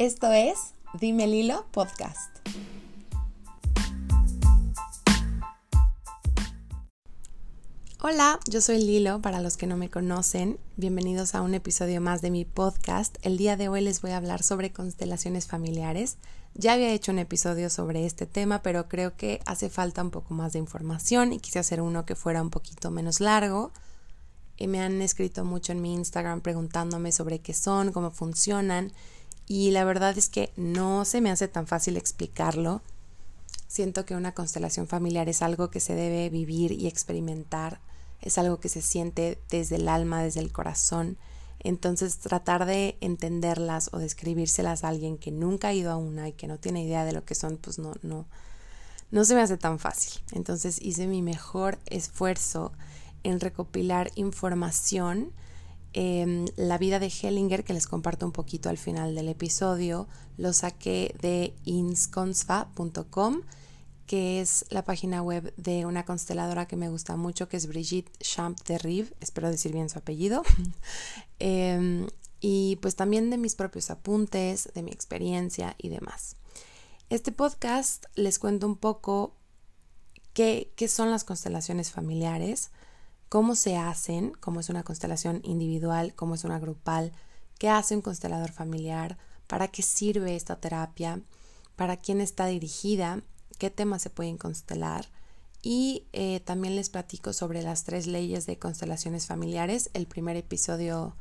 Esto es Dime Lilo Podcast. Hola, yo soy Lilo, para los que no me conocen, bienvenidos a un episodio más de mi podcast. El día de hoy les voy a hablar sobre constelaciones familiares. Ya había hecho un episodio sobre este tema, pero creo que hace falta un poco más de información y quise hacer uno que fuera un poquito menos largo. Y me han escrito mucho en mi Instagram preguntándome sobre qué son, cómo funcionan y la verdad es que no se me hace tan fácil explicarlo. Siento que una constelación familiar es algo que se debe vivir y experimentar, es algo que se siente desde el alma, desde el corazón. Entonces tratar de entenderlas o describírselas a alguien que nunca ha ido a una y que no tiene idea de lo que son, pues no, no, no se me hace tan fácil. Entonces hice mi mejor esfuerzo en recopilar información Em, la vida de Hellinger, que les comparto un poquito al final del episodio, lo saqué de insconsfa.com, que es la página web de una consteladora que me gusta mucho, que es Brigitte Champ de Rive, espero decir bien su apellido. Em, y pues también de mis propios apuntes, de mi experiencia y demás. Este podcast les cuento un poco qué, qué son las constelaciones familiares, cómo se hacen, cómo es una constelación individual, cómo es una grupal, qué hace un constelador familiar, para qué sirve esta terapia, para quién está dirigida, qué temas se pueden constelar. Y eh, también les platico sobre las tres leyes de constelaciones familiares. El primer episodio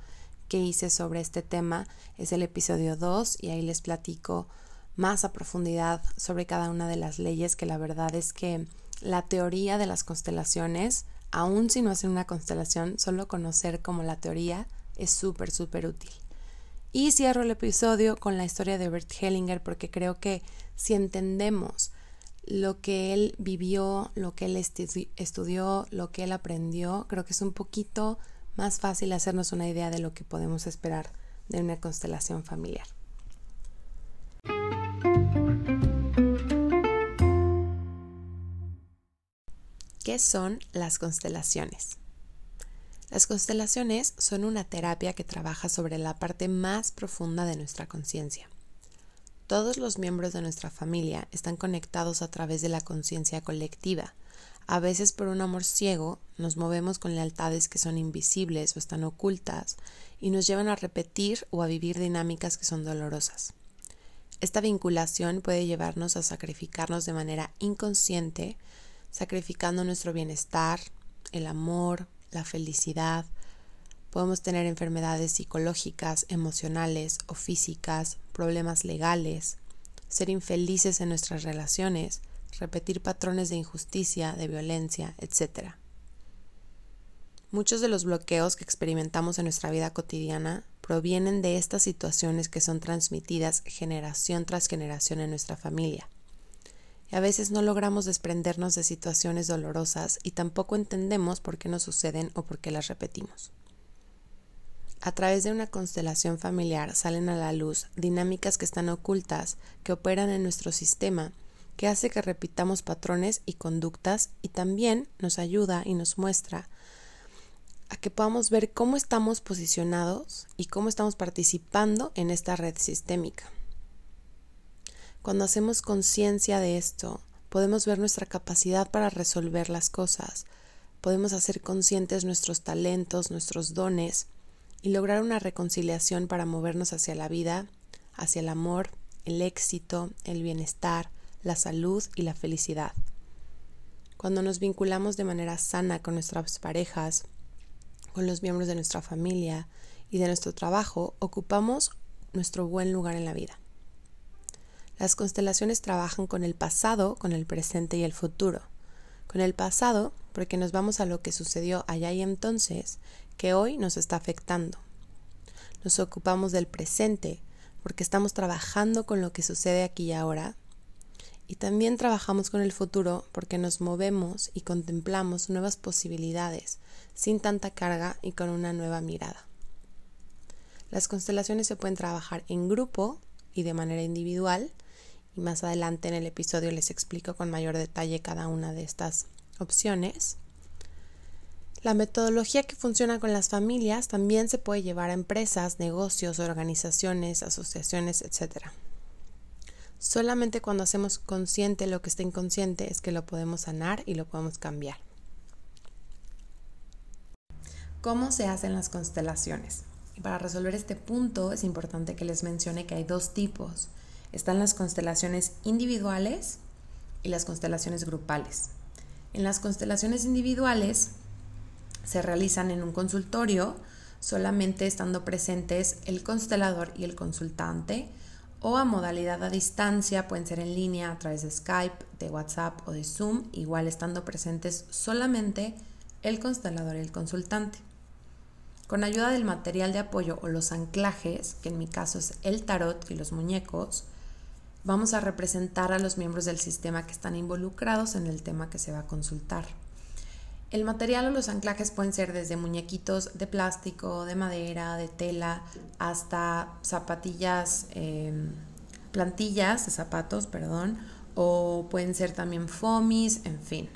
que hice sobre este tema es el episodio 2 y ahí les platico más a profundidad sobre cada una de las leyes que la verdad es que la teoría de las constelaciones aún si no hacen una constelación, solo conocer como la teoría es súper, súper útil. Y cierro el episodio con la historia de Bert Hellinger porque creo que si entendemos lo que él vivió, lo que él estudió, lo que él aprendió, creo que es un poquito más fácil hacernos una idea de lo que podemos esperar de una constelación familiar. ¿Qué son las constelaciones? Las constelaciones son una terapia que trabaja sobre la parte más profunda de nuestra conciencia. Todos los miembros de nuestra familia están conectados a través de la conciencia colectiva. A veces por un amor ciego nos movemos con lealtades que son invisibles o están ocultas y nos llevan a repetir o a vivir dinámicas que son dolorosas. Esta vinculación puede llevarnos a sacrificarnos de manera inconsciente sacrificando nuestro bienestar, el amor, la felicidad. Podemos tener enfermedades psicológicas, emocionales o físicas, problemas legales, ser infelices en nuestras relaciones, repetir patrones de injusticia, de violencia, etc. Muchos de los bloqueos que experimentamos en nuestra vida cotidiana provienen de estas situaciones que son transmitidas generación tras generación en nuestra familia y a veces no logramos desprendernos de situaciones dolorosas y tampoco entendemos por qué nos suceden o por qué las repetimos. A través de una constelación familiar salen a la luz dinámicas que están ocultas, que operan en nuestro sistema, que hace que repitamos patrones y conductas y también nos ayuda y nos muestra a que podamos ver cómo estamos posicionados y cómo estamos participando en esta red sistémica. Cuando hacemos conciencia de esto, podemos ver nuestra capacidad para resolver las cosas, podemos hacer conscientes nuestros talentos, nuestros dones y lograr una reconciliación para movernos hacia la vida, hacia el amor, el éxito, el bienestar, la salud y la felicidad. Cuando nos vinculamos de manera sana con nuestras parejas, con los miembros de nuestra familia y de nuestro trabajo, ocupamos nuestro buen lugar en la vida. Las constelaciones trabajan con el pasado, con el presente y el futuro. Con el pasado, porque nos vamos a lo que sucedió allá y entonces, que hoy nos está afectando. Nos ocupamos del presente, porque estamos trabajando con lo que sucede aquí y ahora. Y también trabajamos con el futuro porque nos movemos y contemplamos nuevas posibilidades, sin tanta carga y con una nueva mirada. Las constelaciones se pueden trabajar en grupo y de manera individual, y más adelante en el episodio les explico con mayor detalle cada una de estas opciones. La metodología que funciona con las familias también se puede llevar a empresas, negocios, organizaciones, asociaciones, etc. Solamente cuando hacemos consciente lo que está inconsciente es que lo podemos sanar y lo podemos cambiar. ¿Cómo se hacen las constelaciones? para resolver este punto es importante que les mencione que hay dos tipos. Están las constelaciones individuales y las constelaciones grupales. En las constelaciones individuales se realizan en un consultorio, solamente estando presentes el constelador y el consultante, o a modalidad a distancia, pueden ser en línea a través de Skype, de WhatsApp o de Zoom, igual estando presentes solamente el constelador y el consultante. Con ayuda del material de apoyo o los anclajes, que en mi caso es el tarot y los muñecos, vamos a representar a los miembros del sistema que están involucrados en el tema que se va a consultar. El material o los anclajes pueden ser desde muñequitos de plástico, de madera, de tela, hasta zapatillas, em, plantillas de zapatos, perdón, o pueden ser también fomis, en fin.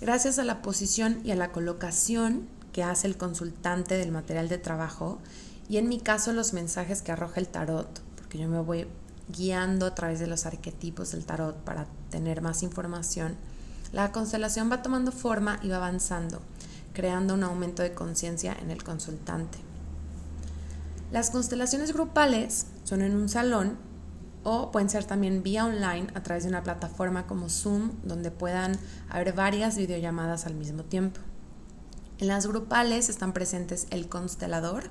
Gracias a la posición y a la colocación que hace el consultante del material de trabajo y en mi caso los mensajes que arroja el tarot, porque yo me voy guiando a través de los arquetipos del tarot para tener más información la constelación va tomando forma y va avanzando, creando un aumento de conciencia en el consultante. Las constelaciones grupales son en un salón o pueden ser también vía online a través de una plataforma como Zoom donde puedan haber varias videollamadas al mismo tiempo. En las grupales están presentes el constelador,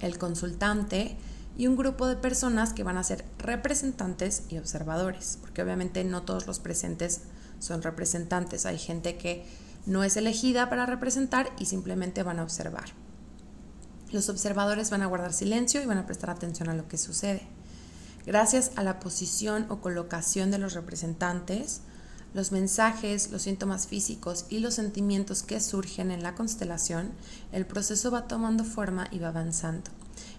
el consultante y un grupo de personas que van a ser representantes y observadores, porque obviamente no todos los presentes son representantes. Hay gente que no es elegida para representar y simplemente van a observar. Los observadores van a guardar silencio y van a prestar atención a lo que sucede. Gracias a la posición o colocación de los representantes, los mensajes, los síntomas físicos y los sentimientos que surgen en la constelación, el proceso va tomando forma y va avanzando.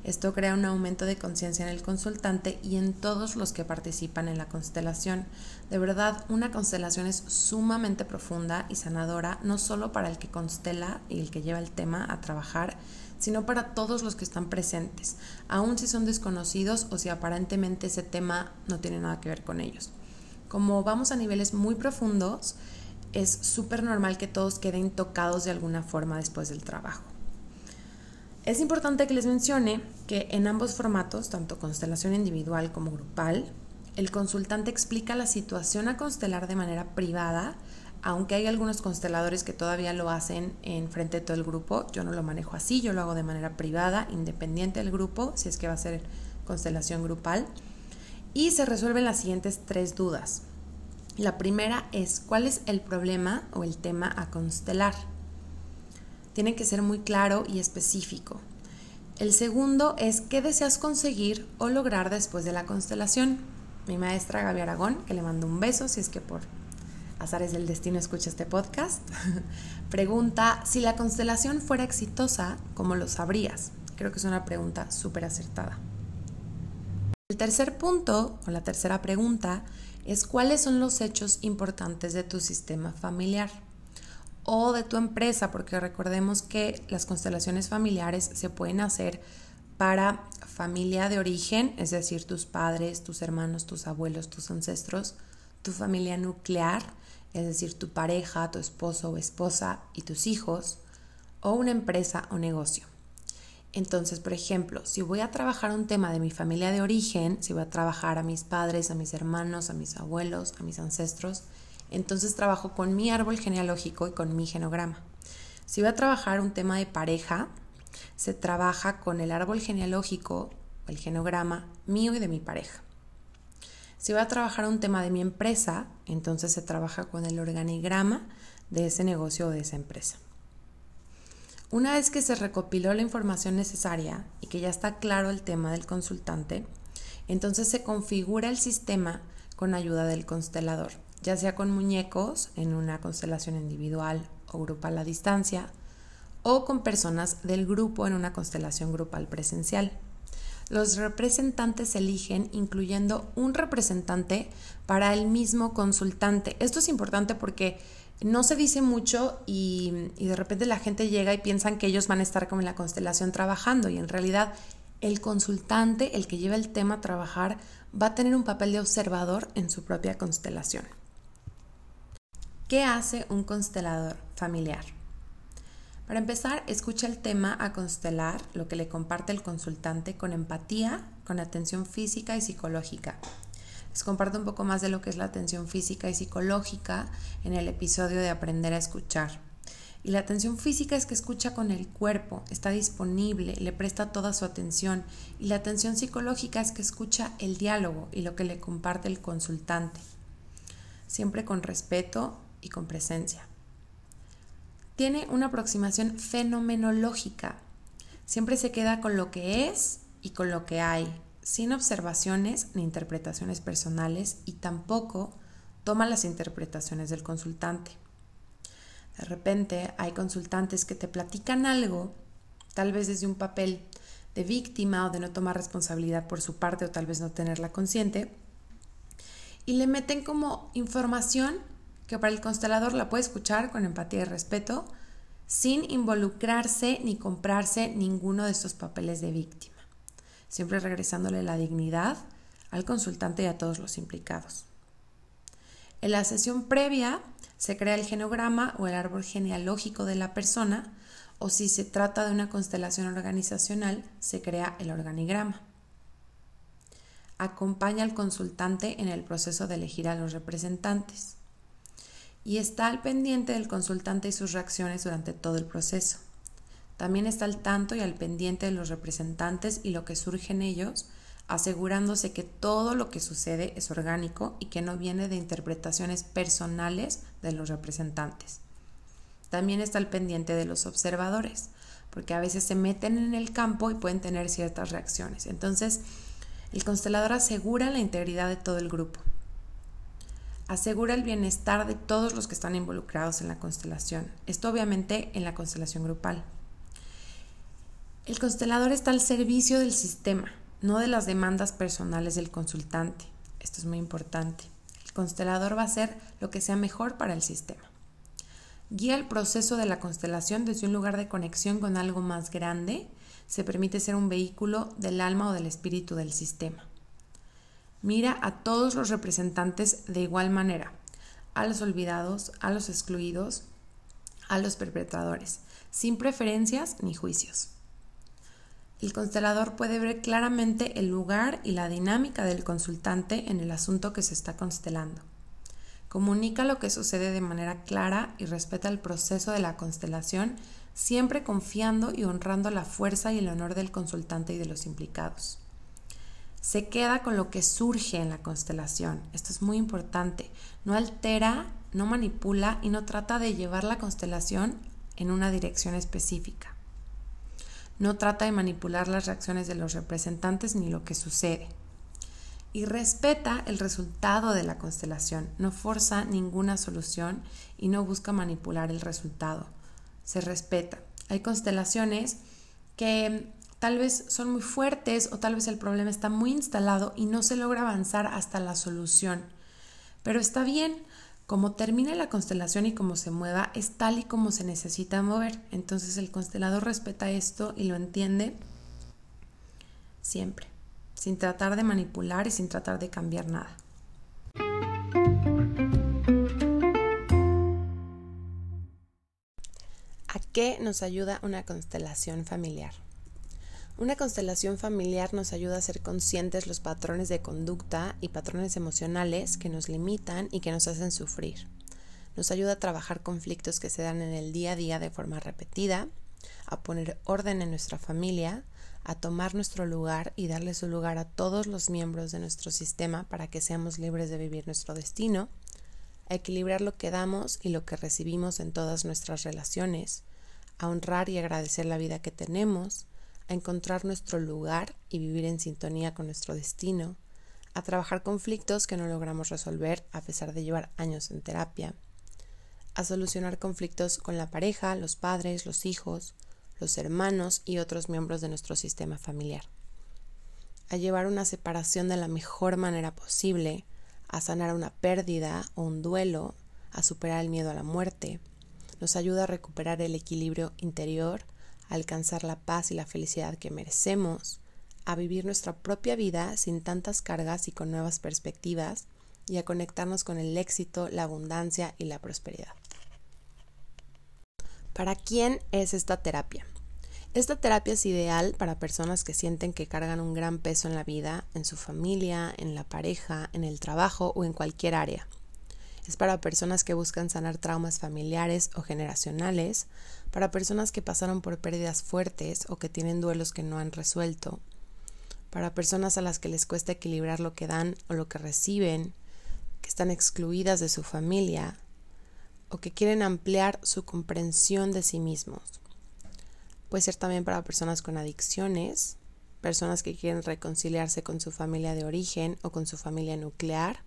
Esto crea un aumento de conciencia en el consultante y en todos los que participan en la constelación. De verdad, una constelación es sumamente profunda y sanadora, no solo para el que constela y el que lleva el tema a trabajar, sino para todos los que están presentes, aun si son desconocidos o si aparentemente ese tema no tiene nada que ver con ellos. Como vamos a niveles muy profundos, es súper normal que todos queden tocados de alguna forma después del trabajo. Es importante que les mencione que en ambos formatos, tanto constelación individual como grupal, el consultante explica la situación a constelar de manera privada, aunque hay algunos consteladores que todavía lo hacen en frente de todo el grupo, yo no lo manejo así, yo lo hago de manera privada, independiente del grupo, si es que va a ser constelación grupal, y se resuelven las siguientes tres dudas. La primera es, ¿cuál es el problema o el tema a constelar? Tiene que ser muy claro y específico. El segundo es qué deseas conseguir o lograr después de la constelación. Mi maestra Gaby Aragón, que le mando un beso si es que por azares del destino escucha este podcast, pregunta, si la constelación fuera exitosa, ¿cómo lo sabrías? Creo que es una pregunta súper acertada. El tercer punto, o la tercera pregunta, es cuáles son los hechos importantes de tu sistema familiar o de tu empresa, porque recordemos que las constelaciones familiares se pueden hacer para familia de origen, es decir, tus padres, tus hermanos, tus abuelos, tus ancestros, tu familia nuclear, es decir, tu pareja, tu esposo o esposa y tus hijos, o una empresa o negocio. Entonces, por ejemplo, si voy a trabajar un tema de mi familia de origen, si voy a trabajar a mis padres, a mis hermanos, a mis abuelos, a mis ancestros, entonces trabajo con mi árbol genealógico y con mi genograma. Si voy a trabajar un tema de pareja, se trabaja con el árbol genealógico, el genograma mío y de mi pareja. Si voy a trabajar un tema de mi empresa, entonces se trabaja con el organigrama de ese negocio o de esa empresa. Una vez que se recopiló la información necesaria y que ya está claro el tema del consultante, entonces se configura el sistema con ayuda del constelador ya sea con muñecos en una constelación individual o grupal a distancia, o con personas del grupo en una constelación grupal presencial. Los representantes se eligen incluyendo un representante para el mismo consultante. Esto es importante porque no se dice mucho y, y, de repente la gente llega y piensan que ellos van a estar como en la constelación trabajando y en realidad el consultante, el que lleva el tema a trabajar, va a tener un papel de observador en su propia constelación. ¿Qué hace un constelador familiar? Para empezar, escucha el tema a constelar, lo que le comparte el consultante, con empatía, con atención física y psicológica. Les comparto un poco más de lo que es la atención física y psicológica en el episodio de Aprender a escuchar. Y la atención física es que escucha con el cuerpo, está disponible, le presta toda su atención. Y la atención psicológica es que escucha el diálogo y lo que le comparte el consultante, siempre con respeto y con presencia. Tiene una aproximación fenomenológica. Siempre se queda con lo que es y con lo que hay, sin observaciones ni interpretaciones personales y tampoco toma las interpretaciones del consultante. De repente hay consultantes que te platican algo, tal vez desde un papel de víctima o de no tomar responsabilidad por su parte o tal vez no tenerla consciente, y le meten como información que para el constelador la puede escuchar con empatía y respeto, sin involucrarse ni comprarse ninguno de estos papeles de víctima, siempre regresándole la dignidad al consultante y a todos los implicados. En la sesión previa se crea el genograma o el árbol genealógico de la persona, o si se trata de una constelación organizacional, se crea el organigrama. Acompaña al consultante en el proceso de elegir a los representantes y está al pendiente del consultante y sus reacciones durante todo el proceso. También está al tanto y al pendiente de los representantes y lo que surge en ellos asegurándose que todo lo que sucede es orgánico y que no viene de interpretaciones personales de los representantes. También está al pendiente de los observadores, porque a veces se meten en el campo y pueden tener ciertas reacciones. Entonces, el constelador asegura la integridad de todo el grupo. Asegura el bienestar de todos los que están involucrados en la constelación. Esto obviamente en la constelación grupal. El constelador está al servicio del sistema, no de las demandas personales del consultante. Esto es muy importante. El constelador va a hacer lo que sea mejor para el sistema. Guía el proceso de la constelación desde un lugar de conexión con algo más grande. Se permite ser un vehículo del alma o del espíritu del sistema. Mira a todos los representantes de igual manera, a los olvidados, a los excluidos, a los perpetradores, sin preferencias ni juicios. El constelador puede ver claramente el lugar y la dinámica del consultante en el asunto que se está constelando. Comunica lo que sucede de manera clara y respeta el proceso de la constelación, siempre confiando y honrando la fuerza y el honor del consultante y de los implicados. Se queda con lo que surge en la constelación. Esto es muy importante. No altera, no manipula y no trata de llevar la constelación en una dirección específica. No trata de manipular las reacciones de los representantes ni lo que sucede. Y respeta el resultado de la constelación. No forza ninguna solución y no busca manipular el resultado. Se respeta. Hay constelaciones que tal vez son muy fuertes o tal vez el problema está muy instalado y no se logra avanzar hasta la solución. Pero está bien, como termine la constelación y como se mueva, es tal y como se necesita mover. Entonces el constelador respeta esto y lo entiende siempre, sin tratar de manipular y sin tratar de cambiar nada. ¿A qué nos ayuda una constelación familiar? Una constelación familiar nos ayuda a ser conscientes los patrones de conducta y patrones emocionales que nos limitan y que nos hacen sufrir. Nos ayuda a trabajar conflictos que se dan en el día a día de forma repetida, a poner orden en nuestra familia, a tomar nuestro lugar y darle su lugar a todos los miembros de nuestro sistema para que seamos libres de vivir nuestro destino, a equilibrar lo que damos y lo que recibimos en todas nuestras relaciones, a honrar y agradecer la vida que tenemos, a encontrar nuestro lugar y vivir en sintonía con nuestro destino, a trabajar conflictos que no logramos resolver a pesar de llevar años en terapia, a solucionar conflictos con la pareja, los padres, los hijos, los hermanos y otros miembros de nuestro sistema familiar, a llevar una separación de la mejor manera posible, a sanar una pérdida o un duelo, a superar el miedo a la muerte, nos ayuda a recuperar el equilibrio interior, alcanzar la paz y la felicidad que merecemos, a vivir nuestra propia vida sin tantas cargas y con nuevas perspectivas, y a conectarnos con el éxito, la abundancia y la prosperidad. ¿Para quién es esta terapia? Esta terapia es ideal para personas que sienten que cargan un gran peso en la vida, en su familia, en la pareja, en el trabajo o en cualquier área. Es para personas que buscan sanar traumas familiares o generacionales, para personas que pasaron por pérdidas fuertes o que tienen duelos que no han resuelto, para personas a las que les cuesta equilibrar lo que dan o lo que reciben, que están excluidas de su familia o que quieren ampliar su comprensión de sí mismos. Puede ser también para personas con adicciones, personas que quieren reconciliarse con su familia de origen o con su familia nuclear,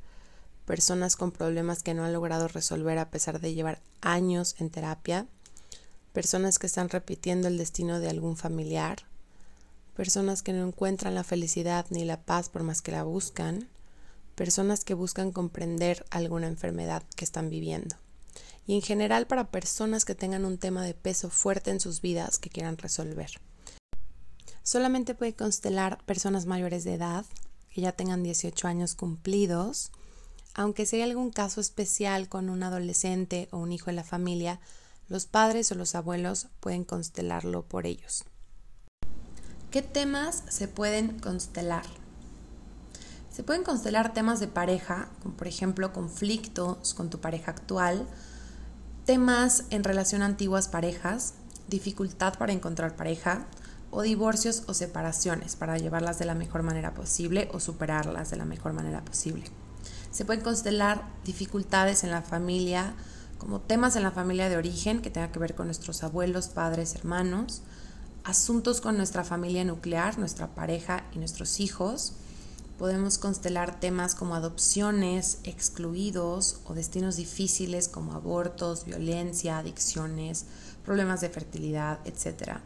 personas con problemas que no han logrado resolver a pesar de llevar años en terapia, personas que están repitiendo el destino de algún familiar, personas que no encuentran la felicidad ni la paz por más que la buscan, personas que buscan comprender alguna enfermedad que están viviendo y en general para personas que tengan un tema de peso fuerte en sus vidas que quieran resolver. Solamente puede constelar personas mayores de edad, que ya tengan 18 años cumplidos, aunque hay algún caso especial con un adolescente o un hijo en la familia, los padres o los abuelos pueden constelarlo por ellos. ¿Qué temas se pueden constelar? Se pueden constelar temas de pareja, como por ejemplo conflictos con tu pareja actual, temas en relación a antiguas parejas, dificultad para encontrar pareja o divorcios o separaciones para llevarlas de la mejor manera posible o superarlas de la mejor manera posible. Se pueden constelar dificultades en la familia, como temas en la familia de origen que tengan que ver con nuestros abuelos, padres, hermanos, asuntos con nuestra familia nuclear, nuestra pareja y nuestros hijos, Podemos constelar temas como adopciones, excluidos o destinos difíciles como abortos, violencia, adicciones, problemas de fertilidad, etc.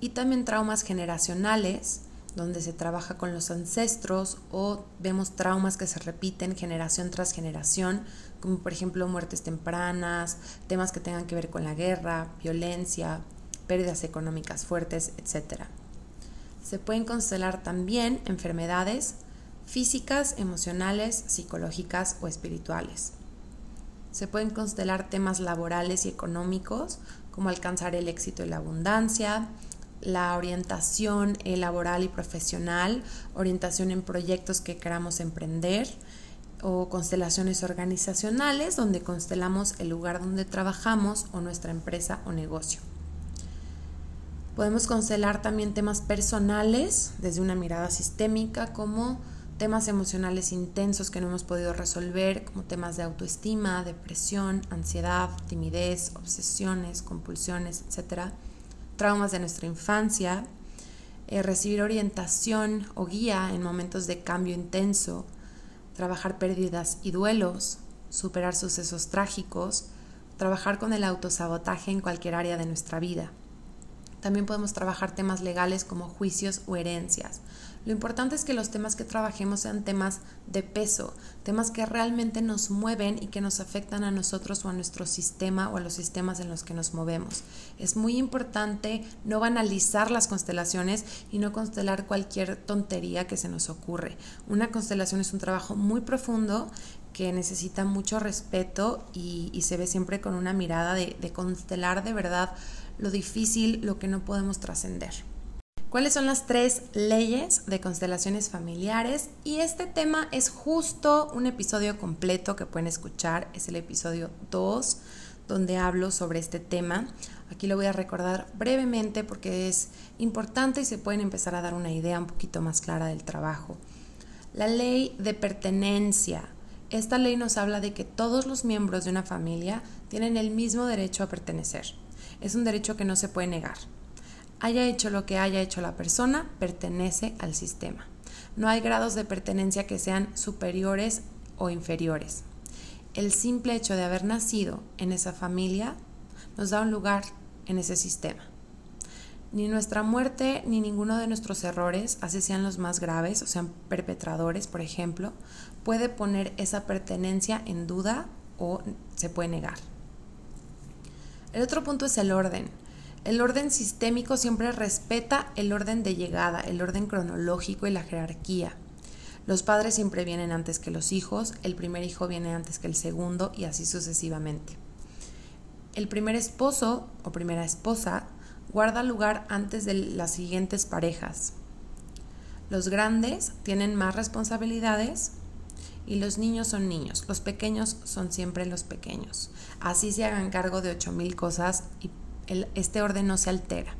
Y también traumas generacionales, donde se trabaja con los ancestros o vemos traumas que se repiten generación tras generación, como por ejemplo muertes tempranas, temas que tengan que ver con la guerra, violencia, pérdidas económicas fuertes, etc. Se pueden constelar también enfermedades físicas, emocionales, psicológicas o espirituales. Se pueden constelar temas laborales y económicos, como alcanzar el éxito y la abundancia, la orientación laboral y profesional, orientación en proyectos que queramos emprender, o constelaciones organizacionales, donde constelamos el lugar donde trabajamos o nuestra empresa o negocio. Podemos constelar también temas personales desde una mirada sistémica como temas emocionales intensos que no hemos podido resolver, como temas de autoestima, depresión, ansiedad, timidez, obsesiones, compulsiones, etc. Traumas de nuestra infancia, eh, recibir orientación o guía en momentos de cambio intenso, trabajar pérdidas y duelos, superar sucesos trágicos, trabajar con el autosabotaje en cualquier área de nuestra vida. También podemos trabajar temas legales como juicios o herencias. Lo importante es que los temas que trabajemos sean temas de peso, temas que realmente nos mueven y que nos afectan a nosotros o a nuestro sistema o a los sistemas en los que nos movemos. Es muy importante no banalizar las constelaciones y no constelar cualquier tontería que se nos ocurre. Una constelación es un trabajo muy profundo que necesita mucho respeto y, se ve siempre con una mirada de, de constelar de verdad lo difícil, lo que no podemos trascender. ¿Cuáles son las tres leyes de constelaciones familiares? Y este tema es justo un episodio completo que pueden escuchar, es el episodio 2, donde hablo sobre este tema. Aquí lo voy a recordar brevemente porque es importante y se pueden empezar a dar una idea un poquito más clara del trabajo. La ley de pertenencia. Esta ley nos habla de que todos los miembros de una familia tienen el mismo derecho a pertenecer es un derecho que no se puede negar. Haya hecho lo que haya hecho la persona, pertenece al sistema. No hay grados de pertenencia que sean superiores o inferiores. El simple hecho de haber nacido en esa familia nos da un lugar en ese sistema. Ni nuestra muerte ni ninguno de nuestros errores, así sean los más graves o sean perpetradores, por ejemplo, puede poner esa pertenencia en duda o se puede negar. El otro punto es el orden. El orden sistémico siempre respeta el orden de llegada, el orden cronológico y la jerarquía. Los padres siempre vienen antes que los hijos, el primer hijo viene antes que el segundo y así sucesivamente. El primer esposo o primera esposa guarda lugar antes de las siguientes parejas. Los grandes tienen más responsabilidades y los niños son niños. Los pequeños son siempre los pequeños. Así se hagan cargo de 8.000 cosas y este orden no se altera.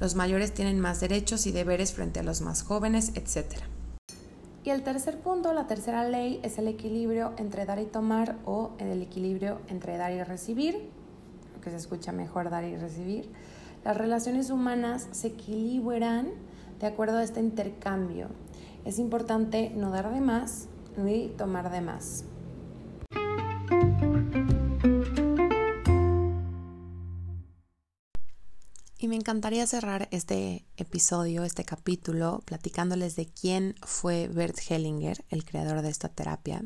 Los mayores tienen más derechos y deberes frente a los más jóvenes, etc. Y el tercer punto, la tercera ley, es el equilibrio entre dar y tomar o el equilibrio entre dar y recibir, lo que se escucha mejor dar y recibir. Las relaciones humanas se equilibran de acuerdo a este intercambio. Es importante no dar de más ni tomar de más. Y me encantaría cerrar este episodio, este capítulo, platicándoles de quién fue Bert Hellinger, el creador de esta terapia,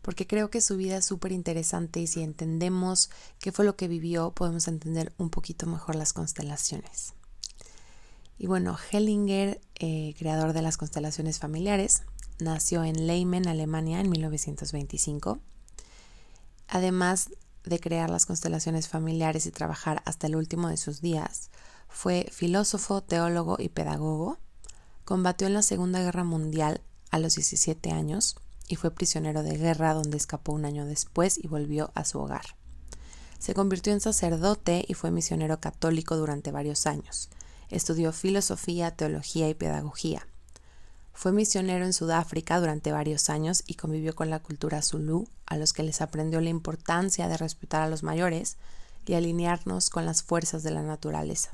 porque creo que su vida es súper interesante y si entendemos qué fue lo que vivió, podemos entender un poquito mejor las constelaciones. Y bueno, Hellinger, eh, creador de las constelaciones familiares, nació en Leimen, Alemania, en 1925. Además de crear las constelaciones familiares y trabajar hasta el último de sus días. Fue filósofo, teólogo y pedagogo. Combatió en la Segunda Guerra Mundial a los 17 años y fue prisionero de guerra donde escapó un año después y volvió a su hogar. Se convirtió en sacerdote y fue misionero católico durante varios años. Estudió filosofía, teología y pedagogía. Fue misionero en Sudáfrica durante varios años y convivió con la cultura zulú, a los que les aprendió la importancia de respetar a los mayores y alinearnos con las fuerzas de la naturaleza.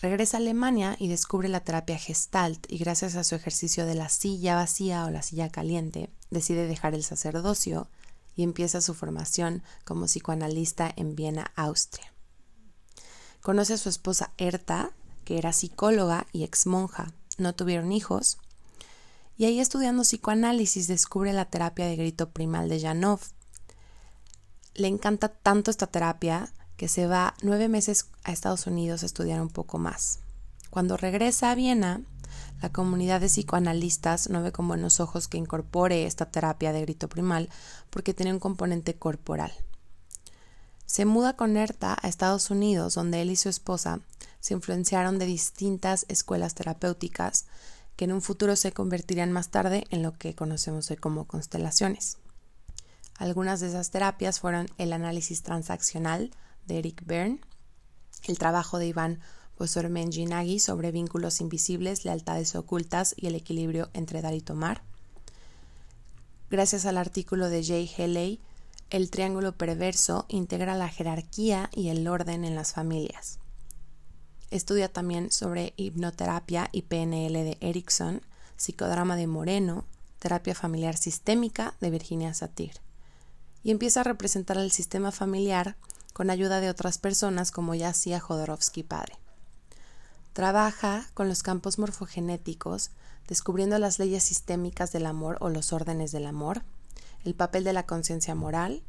Regresa a Alemania y descubre la terapia Gestalt y gracias a su ejercicio de la silla vacía o la silla caliente, decide dejar el sacerdocio y empieza su formación como psicoanalista en Viena, Austria. Conoce a su esposa Erta, que era psicóloga y ex monja, no tuvieron hijos. Y ahí estudiando psicoanálisis descubre la terapia de grito primal de Janov. Le encanta tanto esta terapia que se va nueve meses a Estados Unidos a estudiar un poco más. Cuando regresa a Viena, la comunidad de psicoanalistas no ve con buenos ojos que incorpore esta terapia de grito primal porque tiene un componente corporal. Se muda con Erta a Estados Unidos, donde él y su esposa se influenciaron de distintas escuelas terapéuticas que en un futuro se convertirían más tarde en lo que conocemos hoy como constelaciones. Algunas de esas terapias fueron el análisis transaccional de Eric Berne, el trabajo de Iván Posormenjinagi sobre vínculos invisibles, lealtades ocultas y el equilibrio entre dar y tomar. Gracias al artículo de Jay Haley, el triángulo perverso integra la jerarquía y el orden en las familias. Estudia también sobre hipnoterapia y PNL de Erickson, psicodrama de Moreno, terapia familiar sistémica de Virginia Satir. Y empieza a representar el sistema familiar con ayuda de otras personas como ya hacía Jodorowsky padre. Trabaja con los campos morfogenéticos, descubriendo las leyes sistémicas del amor o los órdenes del amor, el papel de la conciencia moral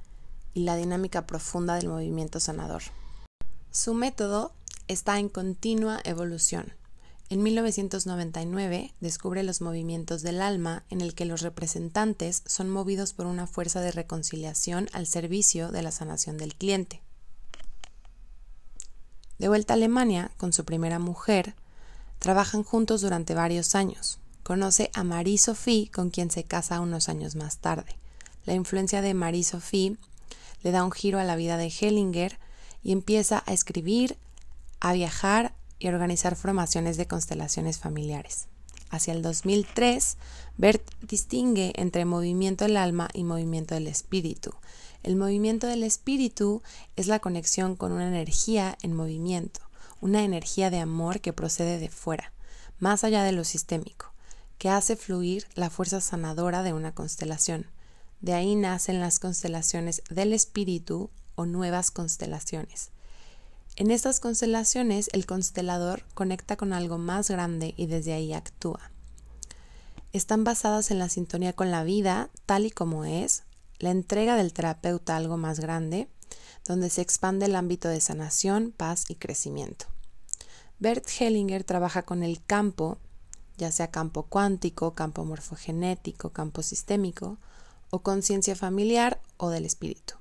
y la dinámica profunda del movimiento sanador. Su método está en continua evolución. En 1999 descubre los movimientos del alma en el que los representantes son movidos por una fuerza de reconciliación al servicio de la sanación del cliente. De vuelta a Alemania con su primera mujer, trabajan juntos durante varios años. Conoce a Marie-Sophie, con quien se casa unos años más tarde. La influencia de Marie-Sophie le da un giro a la vida de Hellinger y empieza a escribir, a viajar y organizar formaciones de constelaciones familiares. Hacia el 2003, Bert distingue entre movimiento del alma y movimiento del espíritu. El movimiento del espíritu es la conexión con una energía en movimiento, una energía de amor que procede de fuera, más allá de lo sistémico, que hace fluir la fuerza sanadora de una constelación. De ahí nacen las constelaciones del espíritu o nuevas constelaciones. En estas constelaciones el constelador conecta con algo más grande y desde ahí actúa. Están basadas en la sintonía con la vida tal y como es, la entrega del terapeuta a algo más grande, donde se expande el ámbito de sanación, paz y crecimiento. Bert Hellinger trabaja con el campo, ya sea campo cuántico, campo morfogenético, campo sistémico, o conciencia familiar o del espíritu.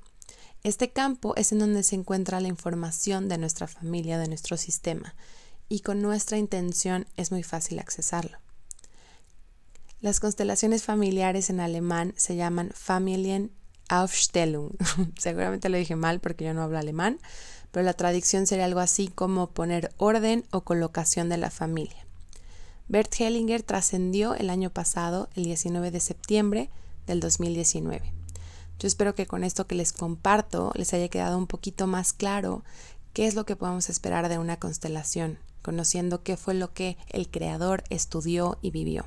Este campo es en donde se encuentra la información de nuestra familia, de nuestro sistema, y con nuestra intención es muy fácil accesarlo. Las constelaciones familiares en alemán se llaman Familienaufstellung. Seguramente lo dije mal porque yo no hablo alemán, pero la traducción sería algo así como poner orden o colocación de la familia. Bert Hellinger trascendió el año pasado, el 19 de septiembre del 2019. Yo espero que con esto que les comparto les haya quedado un poquito más claro qué es lo que podemos esperar de una constelación, conociendo qué fue lo que el creador estudió y vivió.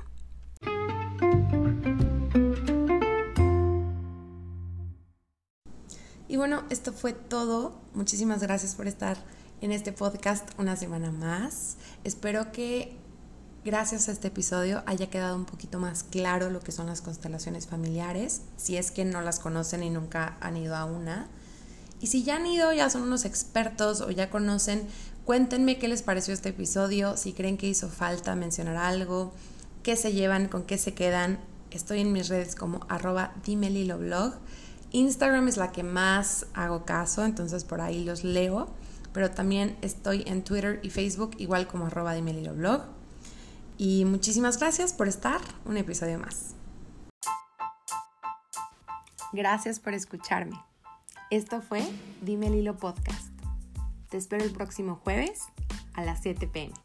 Y bueno, esto fue todo. Muchísimas gracias por estar en este podcast una semana más. Espero que gracias a este episodio haya quedado un poquito más claro lo que son las constelaciones familiares, si es que no las conocen y nunca han ido a una. Y si ya han ido, ya son unos expertos o ya conocen, cuéntenme qué les pareció este episodio, si creen que hizo falta mencionar algo, qué se llevan, con qué se quedan. Estoy en mis redes como arroba blog Instagram es la que más hago caso, entonces por ahí los leo, pero también estoy en Twitter y Facebook igual como arroba blog. Y muchísimas gracias por estar un episodio más. Gracias por escucharme. Esto fue Dime Lilo Podcast. Te espero el próximo jueves a las 7 pm.